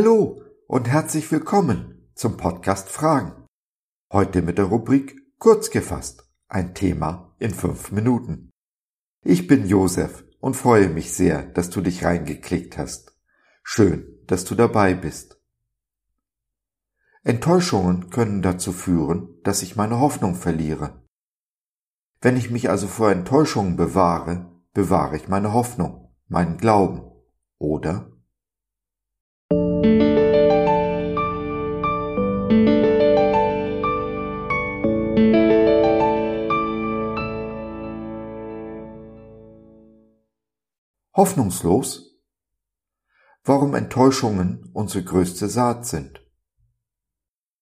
Hallo und herzlich willkommen zum Podcast Fragen. Heute mit der Rubrik Kurz gefasst, ein Thema in fünf Minuten. Ich bin Josef und freue mich sehr, dass du dich reingeklickt hast. Schön, dass du dabei bist. Enttäuschungen können dazu führen, dass ich meine Hoffnung verliere. Wenn ich mich also vor Enttäuschungen bewahre, bewahre ich meine Hoffnung, meinen Glauben, oder? Hoffnungslos? Warum Enttäuschungen unsere größte Saat sind.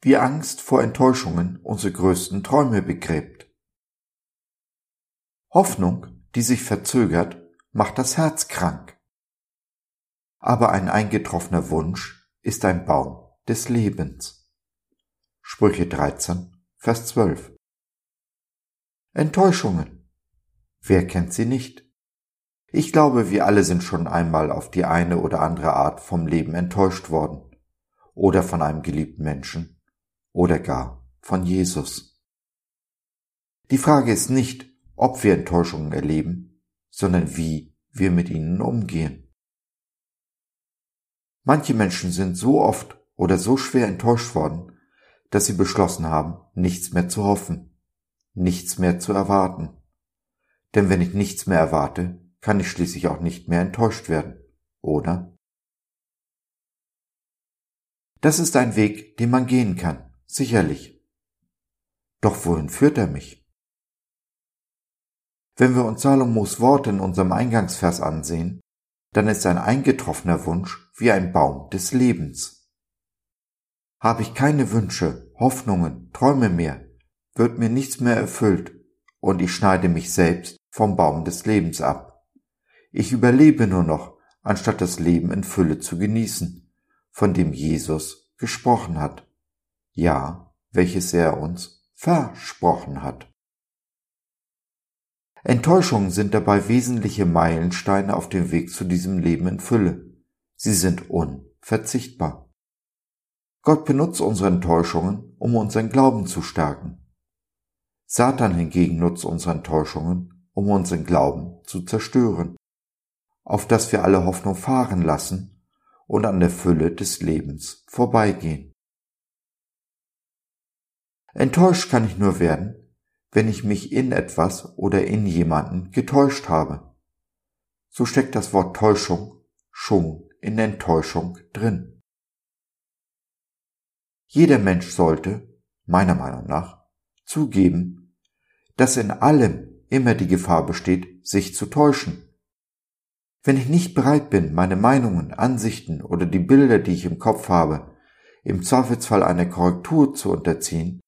Wie Angst vor Enttäuschungen unsere größten Träume begräbt. Hoffnung, die sich verzögert, macht das Herz krank. Aber ein eingetroffener Wunsch ist ein Baum des Lebens. Sprüche 13, Vers 12. Enttäuschungen. Wer kennt sie nicht? Ich glaube, wir alle sind schon einmal auf die eine oder andere Art vom Leben enttäuscht worden. Oder von einem geliebten Menschen. Oder gar von Jesus. Die Frage ist nicht, ob wir Enttäuschungen erleben, sondern wie wir mit ihnen umgehen. Manche Menschen sind so oft oder so schwer enttäuscht worden, dass sie beschlossen haben, nichts mehr zu hoffen, nichts mehr zu erwarten. Denn wenn ich nichts mehr erwarte, kann ich schließlich auch nicht mehr enttäuscht werden, oder? Das ist ein Weg, den man gehen kann, sicherlich. Doch wohin führt er mich? Wenn wir uns Salomos Worte in unserem Eingangsvers ansehen, dann ist ein eingetroffener Wunsch wie ein Baum des Lebens. Habe ich keine Wünsche, Hoffnungen, Träume mehr, wird mir nichts mehr erfüllt und ich schneide mich selbst vom Baum des Lebens ab. Ich überlebe nur noch, anstatt das Leben in Fülle zu genießen, von dem Jesus gesprochen hat. Ja, welches er uns versprochen hat. Enttäuschungen sind dabei wesentliche Meilensteine auf dem Weg zu diesem Leben in Fülle. Sie sind unverzichtbar. Gott benutzt unsere Enttäuschungen, um unseren Glauben zu stärken. Satan hingegen nutzt unsere Enttäuschungen, um unseren Glauben zu zerstören auf das wir alle Hoffnung fahren lassen und an der Fülle des Lebens vorbeigehen. Enttäuscht kann ich nur werden, wenn ich mich in etwas oder in jemanden getäuscht habe. So steckt das Wort Täuschung schon in Enttäuschung drin. Jeder Mensch sollte, meiner Meinung nach, zugeben, dass in allem immer die Gefahr besteht, sich zu täuschen wenn ich nicht bereit bin, meine Meinungen, Ansichten oder die Bilder, die ich im Kopf habe, im Zweifelsfall einer Korrektur zu unterziehen,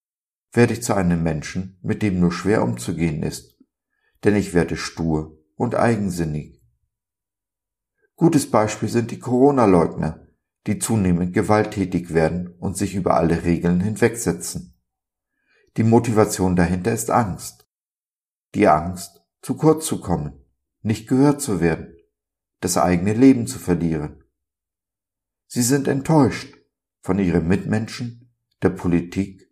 werde ich zu einem Menschen, mit dem nur schwer umzugehen ist, denn ich werde stur und eigensinnig. Gutes Beispiel sind die Corona-Leugner, die zunehmend gewalttätig werden und sich über alle Regeln hinwegsetzen. Die Motivation dahinter ist Angst. Die Angst, zu kurz zu kommen, nicht gehört zu werden das eigene Leben zu verlieren. Sie sind enttäuscht von ihren Mitmenschen, der Politik,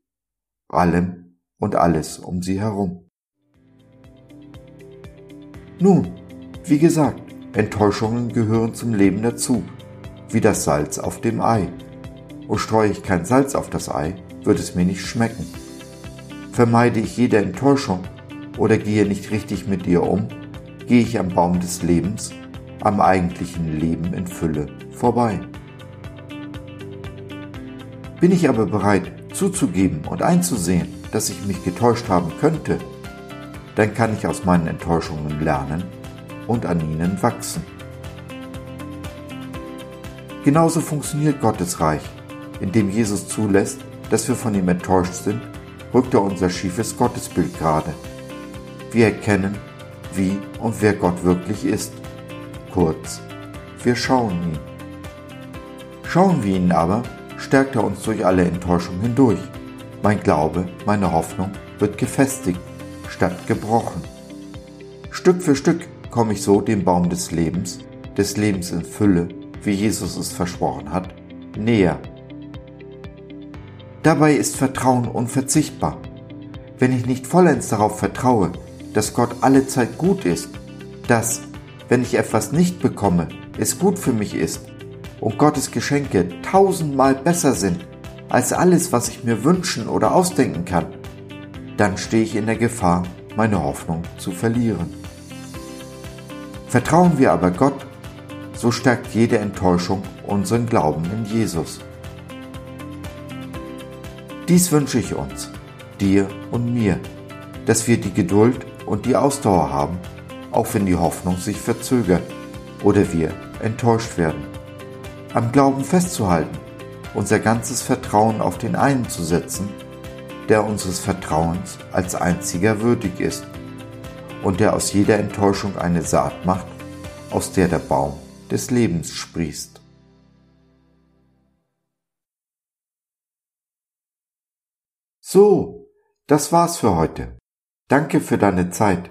allem und alles um sie herum. Nun, wie gesagt, Enttäuschungen gehören zum Leben dazu, wie das Salz auf dem Ei. Und streue ich kein Salz auf das Ei, wird es mir nicht schmecken. Vermeide ich jede Enttäuschung oder gehe nicht richtig mit ihr um, gehe ich am Baum des Lebens am eigentlichen Leben in Fülle vorbei. Bin ich aber bereit zuzugeben und einzusehen, dass ich mich getäuscht haben könnte, dann kann ich aus meinen Enttäuschungen lernen und an ihnen wachsen. Genauso funktioniert Gottes Reich. Indem Jesus zulässt, dass wir von ihm enttäuscht sind, rückt er unser schiefes Gottesbild gerade. Wir erkennen, wie und wer Gott wirklich ist Kurz, wir schauen ihn. Schauen wir ihn aber, stärkt er uns durch alle Enttäuschungen hindurch. Mein Glaube, meine Hoffnung wird gefestigt statt gebrochen. Stück für Stück komme ich so dem Baum des Lebens, des Lebens in Fülle, wie Jesus es versprochen hat, näher. Dabei ist Vertrauen unverzichtbar. Wenn ich nicht vollends darauf vertraue, dass Gott alle Zeit gut ist, dass, wenn ich etwas nicht bekomme, es gut für mich ist und Gottes Geschenke tausendmal besser sind als alles, was ich mir wünschen oder ausdenken kann, dann stehe ich in der Gefahr, meine Hoffnung zu verlieren. Vertrauen wir aber Gott, so stärkt jede Enttäuschung unseren Glauben in Jesus. Dies wünsche ich uns, dir und mir, dass wir die Geduld und die Ausdauer haben, auch wenn die Hoffnung sich verzögert oder wir enttäuscht werden. Am Glauben festzuhalten, unser ganzes Vertrauen auf den einen zu setzen, der unseres Vertrauens als einziger würdig ist und der aus jeder Enttäuschung eine Saat macht, aus der der Baum des Lebens sprießt. So, das war's für heute. Danke für deine Zeit.